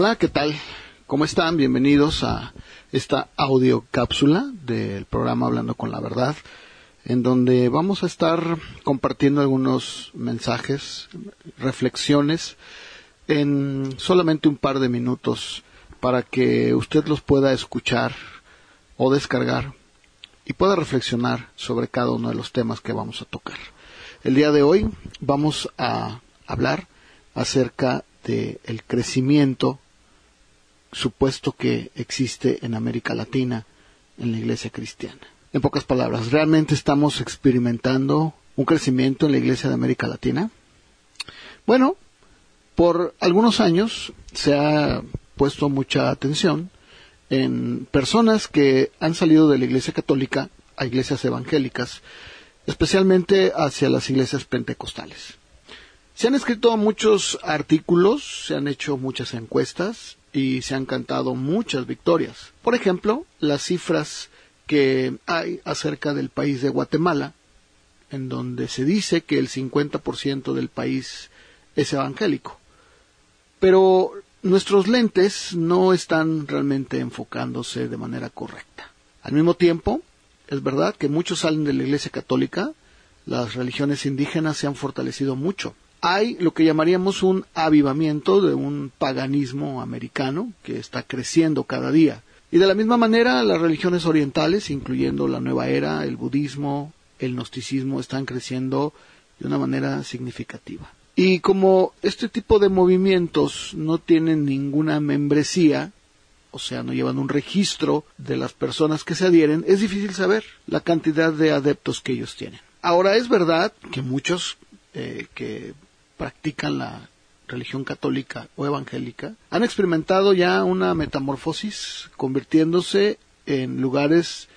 Hola, ¿qué tal? ¿Cómo están? Bienvenidos a esta audio cápsula del programa Hablando con la Verdad, en donde vamos a estar compartiendo algunos mensajes, reflexiones, en solamente un par de minutos para que usted los pueda escuchar o descargar y pueda reflexionar sobre cada uno de los temas que vamos a tocar. El día de hoy vamos a hablar acerca del el crecimiento supuesto que existe en América Latina en la iglesia cristiana. En pocas palabras, ¿realmente estamos experimentando un crecimiento en la iglesia de América Latina? Bueno, por algunos años se ha puesto mucha atención en personas que han salido de la iglesia católica a iglesias evangélicas, especialmente hacia las iglesias pentecostales. Se han escrito muchos artículos, se han hecho muchas encuestas y se han cantado muchas victorias. Por ejemplo, las cifras que hay acerca del país de Guatemala, en donde se dice que el 50% del país es evangélico. Pero nuestros lentes no están realmente enfocándose de manera correcta. Al mismo tiempo, es verdad que muchos salen de la Iglesia Católica, las religiones indígenas se han fortalecido mucho hay lo que llamaríamos un avivamiento de un paganismo americano que está creciendo cada día. Y de la misma manera las religiones orientales, incluyendo la nueva era, el budismo, el gnosticismo, están creciendo de una manera significativa. Y como este tipo de movimientos no tienen ninguna membresía, o sea, no llevan un registro de las personas que se adhieren, es difícil saber la cantidad de adeptos que ellos tienen. Ahora es verdad que muchos eh, que practican la religión católica o evangélica han experimentado ya una metamorfosis convirtiéndose en lugares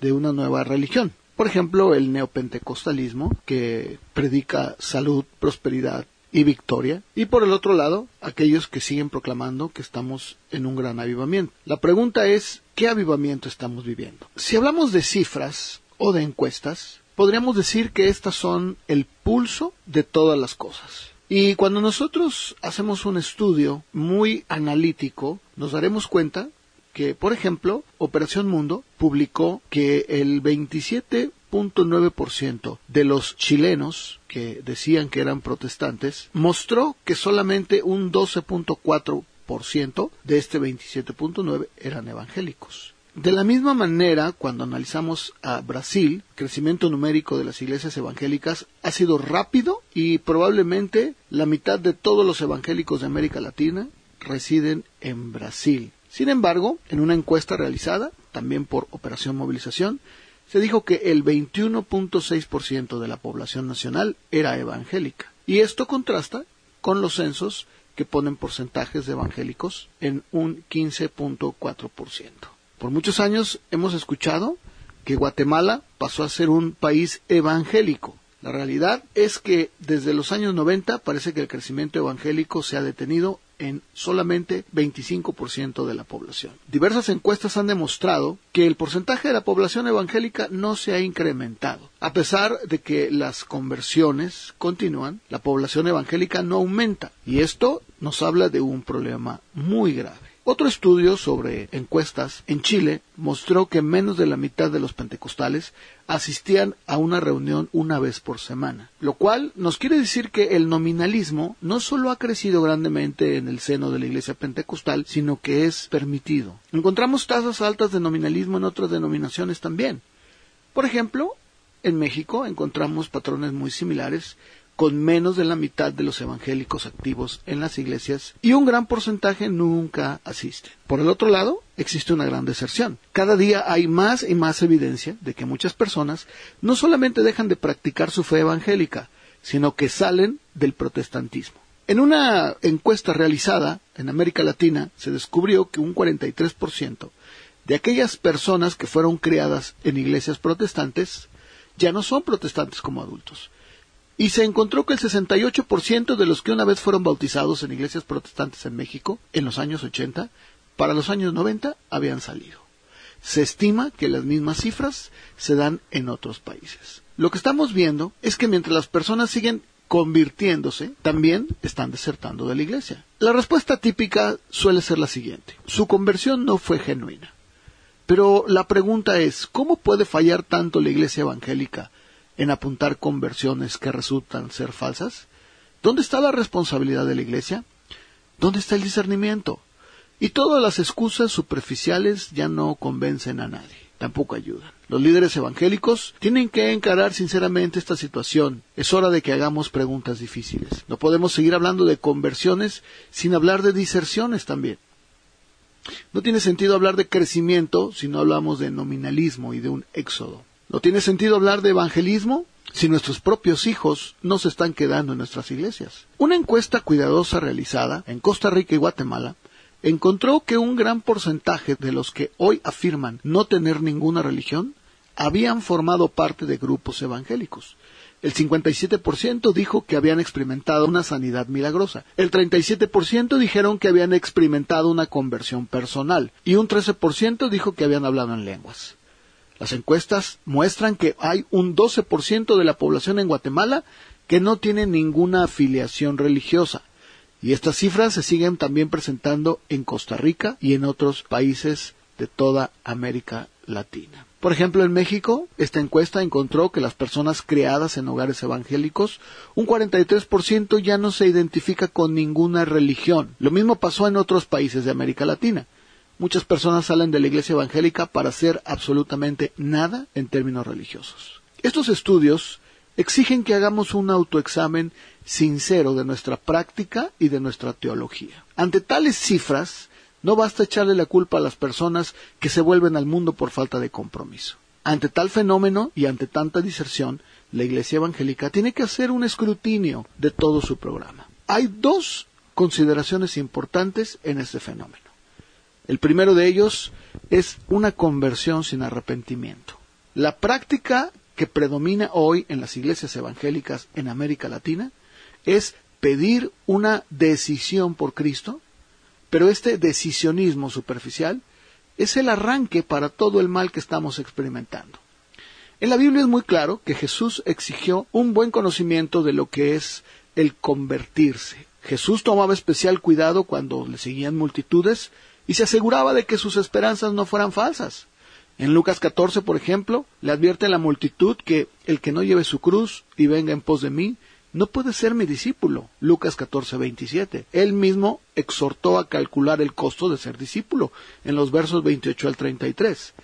de una nueva religión. Por ejemplo, el neopentecostalismo, que predica salud, prosperidad y victoria. Y por el otro lado, aquellos que siguen proclamando que estamos en un gran avivamiento. La pregunta es, ¿qué avivamiento estamos viviendo? Si hablamos de cifras o de encuestas, podríamos decir que estas son el pulso de todas las cosas. Y cuando nosotros hacemos un estudio muy analítico, nos daremos cuenta que, por ejemplo, Operación Mundo publicó que el 27.9% de los chilenos que decían que eran protestantes mostró que solamente un 12.4% de este 27.9 eran evangélicos. De la misma manera, cuando analizamos a Brasil, el crecimiento numérico de las iglesias evangélicas ha sido rápido y probablemente la mitad de todos los evangélicos de América Latina residen en Brasil. Sin embargo, en una encuesta realizada, también por Operación Movilización, se dijo que el 21.6% de la población nacional era evangélica. Y esto contrasta con los censos que ponen porcentajes de evangélicos en un 15.4%. Por muchos años hemos escuchado que Guatemala pasó a ser un país evangélico. La realidad es que desde los años 90 parece que el crecimiento evangélico se ha detenido en solamente 25% de la población. Diversas encuestas han demostrado que el porcentaje de la población evangélica no se ha incrementado. A pesar de que las conversiones continúan, la población evangélica no aumenta y esto nos habla de un problema muy grave. Otro estudio sobre encuestas en Chile mostró que menos de la mitad de los pentecostales asistían a una reunión una vez por semana, lo cual nos quiere decir que el nominalismo no solo ha crecido grandemente en el seno de la iglesia pentecostal, sino que es permitido. Encontramos tasas altas de nominalismo en otras denominaciones también. Por ejemplo, en México encontramos patrones muy similares con menos de la mitad de los evangélicos activos en las iglesias y un gran porcentaje nunca asiste. Por el otro lado, existe una gran deserción. Cada día hay más y más evidencia de que muchas personas no solamente dejan de practicar su fe evangélica, sino que salen del protestantismo. En una encuesta realizada en América Latina se descubrió que un 43% de aquellas personas que fueron criadas en iglesias protestantes ya no son protestantes como adultos y se encontró que el 68% de los que una vez fueron bautizados en iglesias protestantes en México en los años 80, para los años 90 habían salido. Se estima que las mismas cifras se dan en otros países. Lo que estamos viendo es que mientras las personas siguen convirtiéndose, también están desertando de la iglesia. La respuesta típica suele ser la siguiente. Su conversión no fue genuina. Pero la pregunta es, ¿cómo puede fallar tanto la iglesia evangélica en apuntar conversiones que resultan ser falsas? ¿Dónde está la responsabilidad de la Iglesia? ¿Dónde está el discernimiento? Y todas las excusas superficiales ya no convencen a nadie, tampoco ayudan. Los líderes evangélicos tienen que encarar sinceramente esta situación. Es hora de que hagamos preguntas difíciles. No podemos seguir hablando de conversiones sin hablar de diserciones también. No tiene sentido hablar de crecimiento si no hablamos de nominalismo y de un éxodo. No tiene sentido hablar de evangelismo si nuestros propios hijos no se están quedando en nuestras iglesias. Una encuesta cuidadosa realizada en Costa Rica y Guatemala encontró que un gran porcentaje de los que hoy afirman no tener ninguna religión habían formado parte de grupos evangélicos. El 57% dijo que habían experimentado una sanidad milagrosa. El 37% dijeron que habían experimentado una conversión personal. Y un 13% dijo que habían hablado en lenguas. Las encuestas muestran que hay un 12% de la población en Guatemala que no tiene ninguna afiliación religiosa. Y estas cifras se siguen también presentando en Costa Rica y en otros países de toda América Latina. Por ejemplo, en México, esta encuesta encontró que las personas criadas en hogares evangélicos, un 43% ya no se identifica con ninguna religión. Lo mismo pasó en otros países de América Latina. Muchas personas salen de la iglesia evangélica para hacer absolutamente nada en términos religiosos. Estos estudios exigen que hagamos un autoexamen sincero de nuestra práctica y de nuestra teología. Ante tales cifras, no basta echarle la culpa a las personas que se vuelven al mundo por falta de compromiso. Ante tal fenómeno y ante tanta diserción, la Iglesia Evangélica tiene que hacer un escrutinio de todo su programa. Hay dos consideraciones importantes en este fenómeno. El primero de ellos es una conversión sin arrepentimiento. La práctica que predomina hoy en las iglesias evangélicas en América Latina es pedir una decisión por Cristo, pero este decisionismo superficial es el arranque para todo el mal que estamos experimentando. En la Biblia es muy claro que Jesús exigió un buen conocimiento de lo que es el convertirse. Jesús tomaba especial cuidado cuando le seguían multitudes y se aseguraba de que sus esperanzas no fueran falsas. En Lucas 14, por ejemplo, le advierte a la multitud que el que no lleve su cruz y venga en pos de mí, no puede ser mi discípulo. Lucas 14, 27. Él mismo exhortó a calcular el costo de ser discípulo en los versos 28 al 33.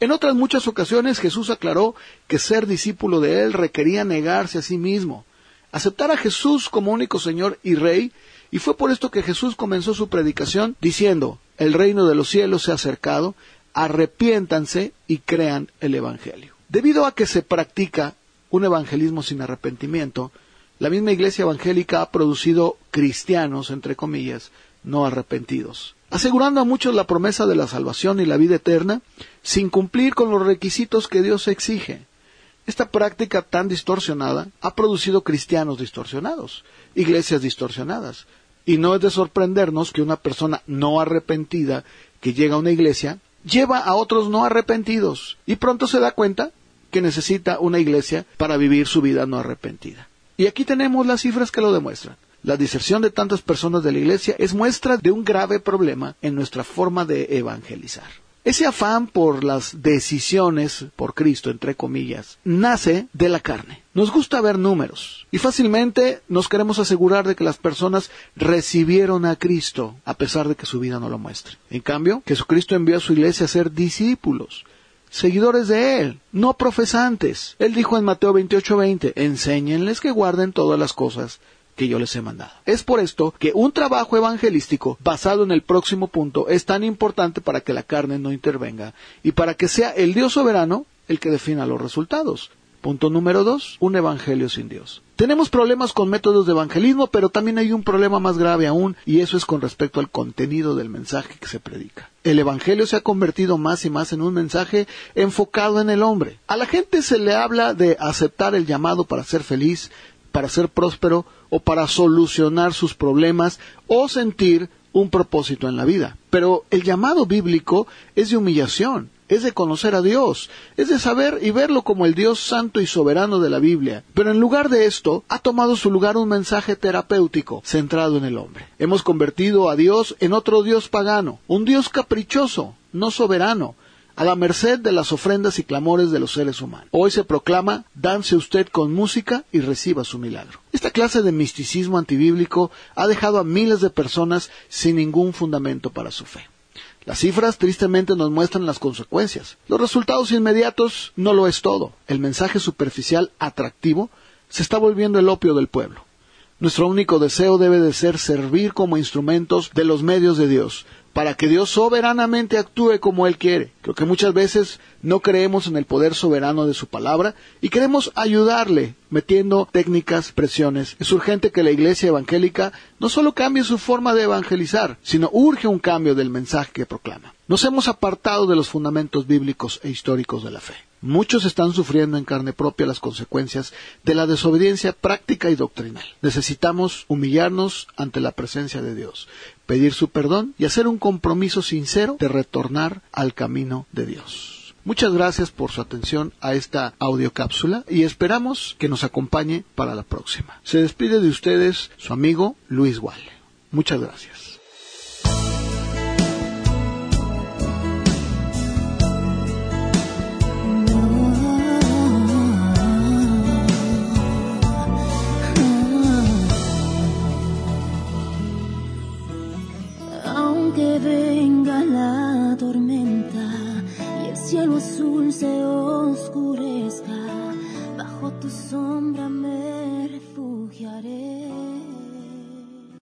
En otras muchas ocasiones Jesús aclaró que ser discípulo de Él requería negarse a sí mismo, aceptar a Jesús como único Señor y Rey, y fue por esto que Jesús comenzó su predicación diciendo, el reino de los cielos se ha acercado, arrepiéntanse y crean el Evangelio. Debido a que se practica un evangelismo sin arrepentimiento, la misma iglesia evangélica ha producido cristianos, entre comillas, no arrepentidos, asegurando a muchos la promesa de la salvación y la vida eterna, sin cumplir con los requisitos que Dios exige. Esta práctica tan distorsionada ha producido cristianos distorsionados, iglesias distorsionadas, Y no es de sorprendernos que una persona no arrepentida que llega a una iglesia lleva a otros no arrepentidos y pronto se da cuenta que necesita una iglesia para vivir su vida no arrepentida. Y aquí tenemos las cifras que lo demuestran. La diserción de tantas personas de la iglesia es muestra de un grave problema en nuestra forma de evangelizar. Ese afán por las decisiones por Cristo, entre comillas, nace de la carne. Nos gusta ver números y fácilmente nos queremos asegurar de que las personas recibieron a Cristo a pesar de que su vida no lo muestre. En cambio, Jesucristo envió a su iglesia a ser discípulos, seguidores de Él, no profesantes. Él dijo en Mateo 28:20, enséñenles que guarden todas las cosas que yo les he mandado. Es por esto que un trabajo evangelístico basado en el próximo punto es tan importante para que la carne no intervenga y para que sea el Dios soberano el que defina los resultados. Punto número dos, un evangelio sin Dios. Tenemos problemas con métodos de evangelismo, pero también hay un problema más grave aún, y eso es con respecto al contenido del mensaje que se predica. El evangelio se ha convertido más y más en un mensaje enfocado en el hombre. A la gente se le habla de aceptar el llamado para ser feliz, para ser próspero o para solucionar sus problemas o sentir un propósito en la vida. Pero el llamado bíblico es de humillación, es de conocer a Dios, es de saber y verlo como el Dios santo y soberano de la Biblia. Pero en lugar de esto, ha tomado su lugar un mensaje terapéutico centrado en el hombre. Hemos convertido a Dios en otro Dios pagano, un Dios caprichoso, no soberano, a la merced de las ofrendas y clamores de los seres humanos. Hoy se proclama, danse usted con música y reciba su milagro. Esta clase de misticismo antibíblico ha dejado a miles de personas sin ningún fundamento para su fe. Las cifras tristemente nos muestran las consecuencias. Los resultados inmediatos no lo es todo. El mensaje superficial atractivo se está volviendo el opio del pueblo. Nuestro único deseo debe de ser servir como instrumentos de los medios de Dios, para que Dios soberanamente actúe como Él quiere. Creo que muchas veces no creemos en el poder soberano de su palabra y queremos ayudarle metiendo técnicas, presiones. Es urgente que la iglesia evangélica no solo cambie su forma de evangelizar, sino urge un cambio del mensaje que proclama. Nos hemos apartado de los fundamentos bíblicos e históricos de la fe. Muchos están sufriendo en carne propia las consecuencias de la desobediencia práctica y doctrinal. Necesitamos humillarnos ante la presencia de Dios, pedir su perdón y hacer un compromiso sincero de retornar al camino de Dios. Muchas gracias por su atención a esta audiocápsula y esperamos que nos acompañe para la próxima. Se despide de ustedes su amigo Luis Walle. Muchas gracias.